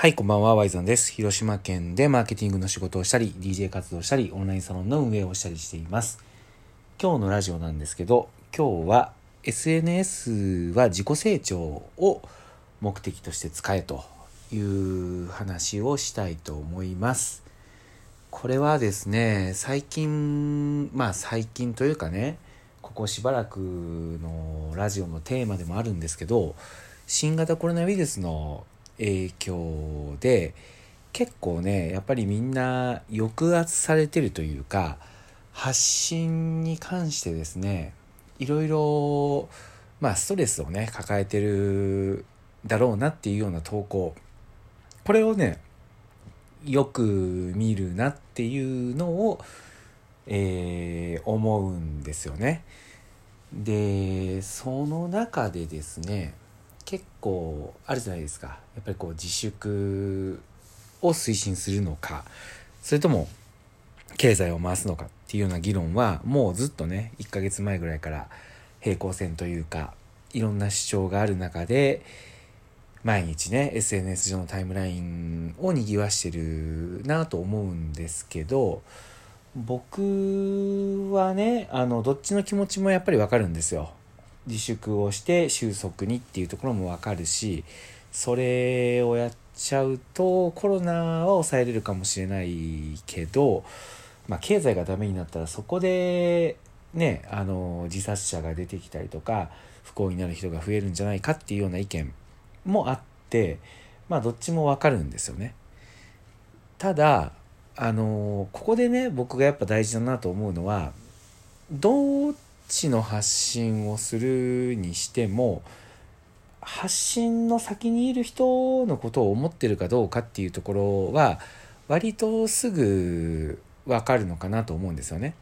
はい、こんばんは、ワイゾンです。広島県でマーケティングの仕事をしたり、DJ 活動したり、オンラインサロンの運営をしたりしています。今日のラジオなんですけど、今日は SNS は自己成長を目的として使えという話をしたいと思います。これはですね、最近、まあ最近というかね、ここしばらくのラジオのテーマでもあるんですけど、新型コロナウイルスの影響で結構ねやっぱりみんな抑圧されてるというか発信に関してですねいろいろまあストレスをね抱えてるだろうなっていうような投稿これをねよく見るなっていうのを、えー思うんですよね。でその中でですね結構あるじゃないですかやっぱりこう自粛を推進するのかそれとも経済を回すのかっていうような議論はもうずっとね1ヶ月前ぐらいから平行線というかいろんな主張がある中で毎日ね SNS 上のタイムラインをにぎわしてるなと思うんですけど僕はねあのどっちの気持ちもやっぱりわかるんですよ。自粛をして収束にっていうところもわかるしそれをやっちゃうとコロナは抑えれるかもしれないけど、まあ、経済がダメになったらそこでねあの自殺者が出てきたりとか不幸になる人が増えるんじゃないかっていうような意見もあってまあどっちもわかるんですよね。ただあのここでね僕がやっぱ大事だなと思うのはどっちの発信をするにしても発信の先にいる人のことを思ってるかどうかっていうところは割とすぐ分かるのかなと思うんですよね。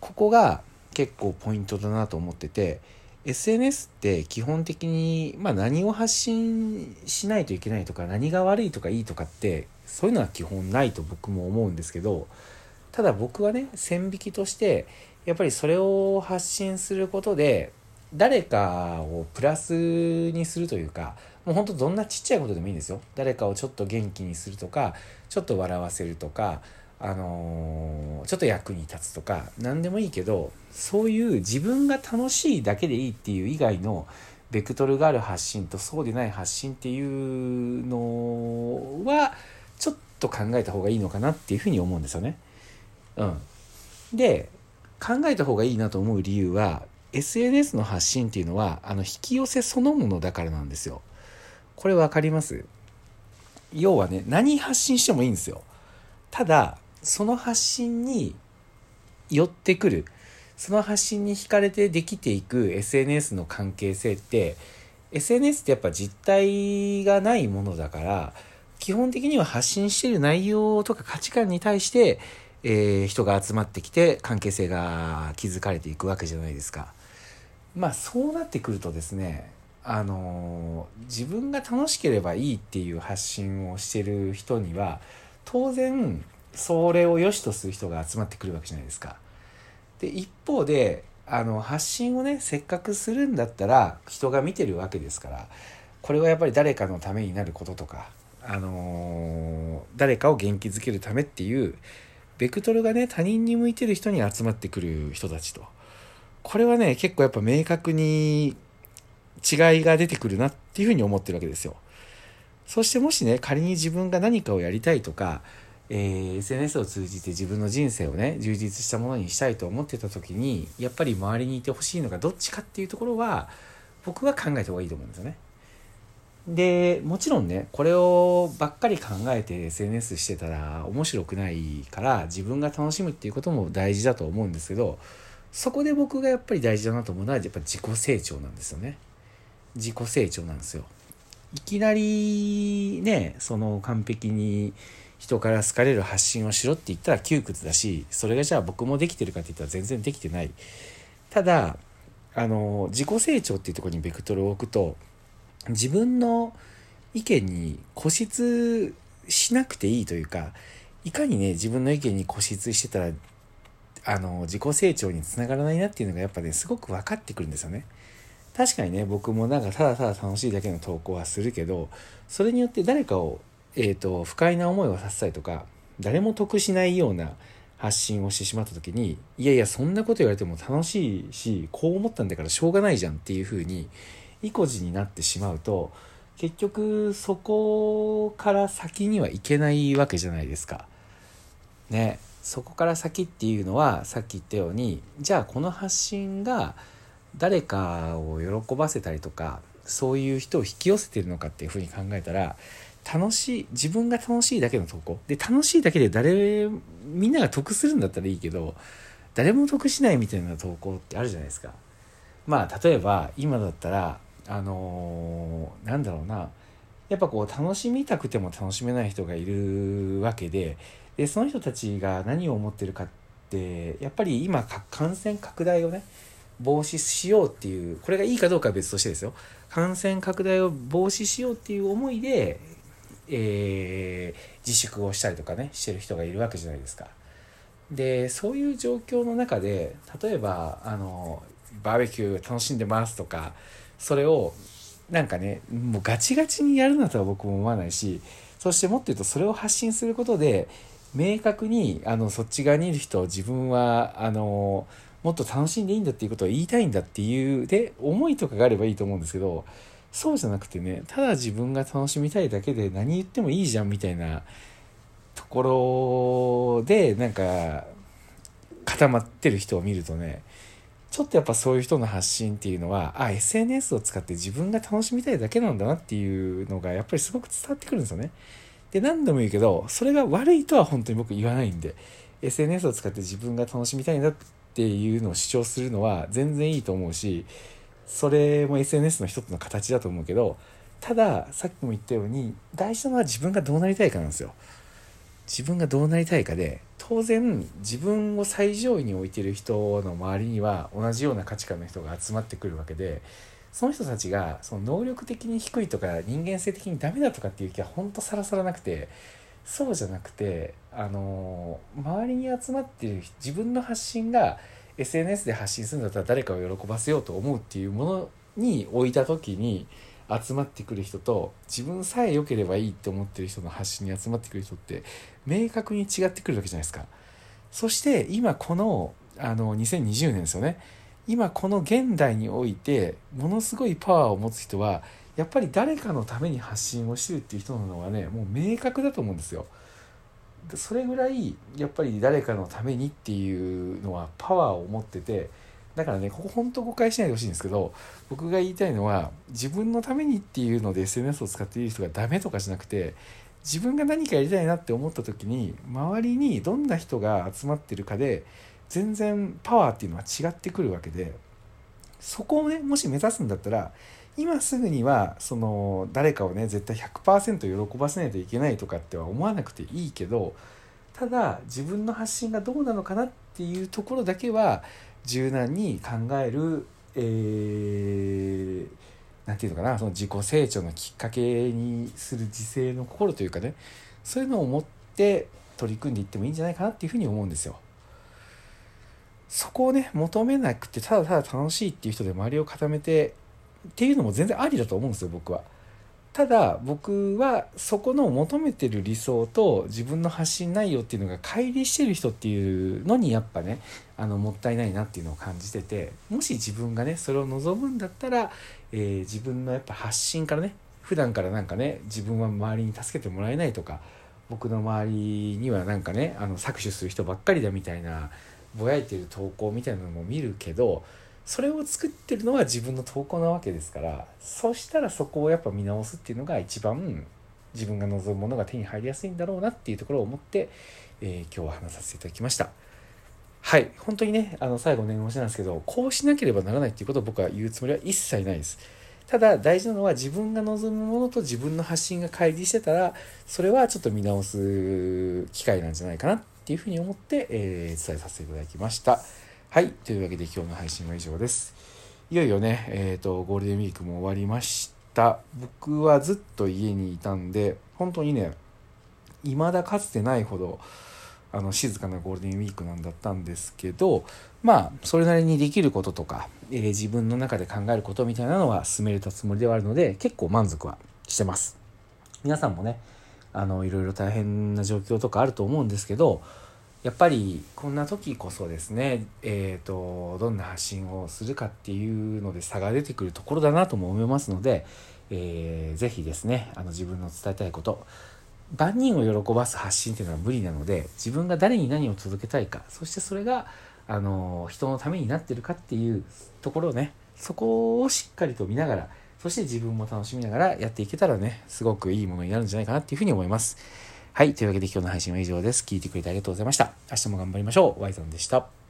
ここが結構ポイントだなと思ってて SNS って基本的に、まあ、何を発信しないといけないとか何が悪いとかいいとかってそういうのは基本ないと僕も思うんですけどただ僕はね線引きとしてやっぱりそれを発信することで誰かをプラスにするというかもうほんとどんなちっちゃいことでもいいんですよ誰かをちょっと元気にするとかちょっと笑わせるとかあのーちょっと役に立つとか何でもいいけどそういう自分が楽しいだけでいいっていう以外のベクトルがある発信とそうでない発信っていうのはちょっと考えた方がいいのかなっていうふうに思うんですよね。うん、で考えた方がいいなと思う理由は SNS の発信っていうのはあの引き寄せそのものだからなんですよ。これ分かります？要はね何発信してもいいんですよ。ただその発信に寄ってくるその発信に惹かれてできていく SNS の関係性って SNS ってやっぱ実体がないものだから基本的には発信してる内容とか価値観に対して、えー人が集まってきて関係性が築かれていくわけじゃないですか。まあそうなってくるとですねあのー自分が楽しければいいっていう発信をしてる人には当然それを良しとする人が集まってくるわけじゃないですか。で一方であの発信をねせっかくするんだったら人が見てるわけですからこれはやっぱり誰かのためになることとか、あのー誰かを元気づけるためっていうベクトルがね他人に向いてる人に集まってくる人たちとこれはね結構やっぱ明確に違いが出てくるなっていうふうに思ってるわけですよ。そしてもしね仮に自分が何かをやりたいとか、えー SNS を通じて自分の人生をね充実したものにしたいと思ってた時にやっぱり周りにいてほしいのがどっちかっていうところは僕は考えた方がいいと思うんですよね。でもちろんねこれをばっかり考えて SNS してたら面白くないから自分が楽しむっていうことも大事だと思うんですけどそこで僕がやっぱり大事だなと思うのはやっぱ自己成長なんですよね。自己成長なんですよ。いきなりねその完璧に人から好かれる発信をしろって言ったら窮屈だしそれがじゃあ僕もできてるかって言ったら全然できてないただあの自己成長っていうとこにベクトルを置くと自分の意見に固執しなくていいというかいかにね自分の意見に固執してたらあの自己成長につながらないなっていうのがやっぱねすごく分かってくるんですよね。確かにね僕もなんかただただ楽しいだけの投稿はするけどそれによって誰かをえーと、不快な思いをさせたりとか誰も得しないような発信をしてしまった時にいやいやそんなこと言われても楽しいしこう思ったんだからしょうがないじゃんっていうふうに意固地になってしまうと結局そこから先にはいけないわけじゃないですか。ねそこから先っていうのはさっき言ったようにじゃあこの発信が誰かを喜ばせたりとかそういう人を引き寄せてるのかっていうふうに考えたら楽しい自分が楽しいだけの投稿で楽しいだけで誰みんなが得するんだったらいいけど誰も得しないみたいな投稿ってあるじゃないですかまあ例えば今だったらあのー、なんだろうなやっぱこう楽しみたくても楽しめない人がいるわけででその人たちが何を思ってるかってやっぱり今感染拡大をね防止しようっていうこれがいいかどうかは別としてですよ感染拡大を防止しようっていう思いで、えー、自粛をしたりとかねしてる人がいるわけじゃないですか。でそういう状況の中で例えばあのバーベキュー楽しんでますとかそれをなんかねもうガチガチにやるなとは僕も思わないしそしてもっと言うとそれを発信することで明確にあのそっち側にいる人自分はあのもっと楽しんでいいんだっていうことを言いたいんだっていうで思いとかがあればいいと思うんですけどそうじゃなくてねただ自分が楽しみたいだけで何言ってもいいじゃんみたいなところでなんか固まってる人を見るとねちょっとやっぱそういう人の発信っていうのはあ SNS を使って自分が楽しみたいだけなんだなっていうのがやっぱりすごく伝わってくるんですよね。で何度も言うけどそれが悪いとは本当に僕言わないんで SNS を使って自分が楽しみたいんだっていうのを主張するのは全然いいと思うしそれも SNS の一つの形だと思うけどたださっきも言ったように大事なのは自分がどうなりたいかなんですよ。自分がどうなりたいかで当然自分を最上位に置いてる人の周りには同じような価値観の人が集まってくるわけでその人たちがその能力的に低いとか人間性的にダメだとかっていう気はほんとさらさらなくてそうじゃなくてあの周りに集まってる自分の発信が SNS で発信するんだったら誰かを喜ばせようと思うっていうものに置いた時に集まってくる人と自分さえ良ければいいって思ってる人の発信に集まってくる人って明確に違ってくるわけじゃないですか。そして今このあの2020年ですよね。今この現代においてものすごいパワーを持つ人はやっぱり誰かのために発信をしてるっていう人なのはねもう明確だと思うんですよ。それぐらいやっぱり誰かのためにっていうのはパワーを持っててだからねここ本当誤解しないでほしいんですけど僕が言いたいのは自分のためにっていうので SNS を使っている人がダメとかじゃなくて自分が何かやりたいなって思った時に周りにどんな人が集まってるかで全然パワーっていうのは違ってくるわけでそこをねもし目指すんだったら今すぐにはその誰かをね絶対100%喜ばせないといけないとかっては思わなくていいけどただ自分の発信がどうなのかなっていうところだけは柔軟に考えるえー、なんていうのかなその自己成長のきっかけにする自制の心というかねそういうのを持って取り組んでいってもいいんじゃないかなっていうふうに思うんですよ。そこをね求めなくてただただ楽しいっていう人で周りを固めてっていうのも全然ありだと思うんですよ僕は。ただ僕はそこの求めてる理想と自分の発信内容っていうのが乖離してる人っていうのにやっぱねあのもったいないなっていうのを感じててもし自分がねそれを望むんだったら、えー、自分のやっぱ発信からね普段からなんかね自分は周りに助けてもらえないとか僕の周りにはなんかねあの搾取する人ばっかりだみたいなぼやいてる投稿みたいなのも見るけどそれを作ってるのは自分の投稿なわけですからそしたらそこをやっぱ見直すっていうのが一番自分が望むものが手に入りやすいんだろうなっていうところを思って、えー、今日は話させていただきました。はい。本当にね、あの、最後念押しなんですけど、こうしなければならないっていうことを僕は言うつもりは一切ないです。ただ、大事なのは自分が望むものと自分の発信が乖離してたら、それはちょっと見直す機会なんじゃないかなっていうふうに思って、えー、伝えさせていただきました。はい。というわけで今日の配信は以上です。いよいよね、えっ、ー、と、ゴールデンウィークも終わりました。僕はずっと家にいたんで、本当にね、未だかつてないほど、あの静かなゴールデンウィークなんだったんですけどまあそれなりにできることとか、えー、自分の中で考えることみたいなのは進めれたつもりではあるので結構満足はしてます皆さんもねあのいろいろ大変な状況とかあると思うんですけどやっぱりこんな時こそですね、えーと、どんな発信をするかっていうので差が出てくるところだなとも思いますので、えー、ぜひですねあの自分の伝えたいこと万人を喜ばす発信っていうのは無理なので自分が誰に何を届けたいかそしてそれがあの人のためになってるかっていうところをねそこをしっかりと見ながらそして自分も楽しみながらやっていけたらねすごくいいものになるんじゃないかなっていうふうに思います。はい。というわけで今日の配信は以上です。聞いてくれてありがとうございました。明日も頑張りましょう。ワイゾンでした。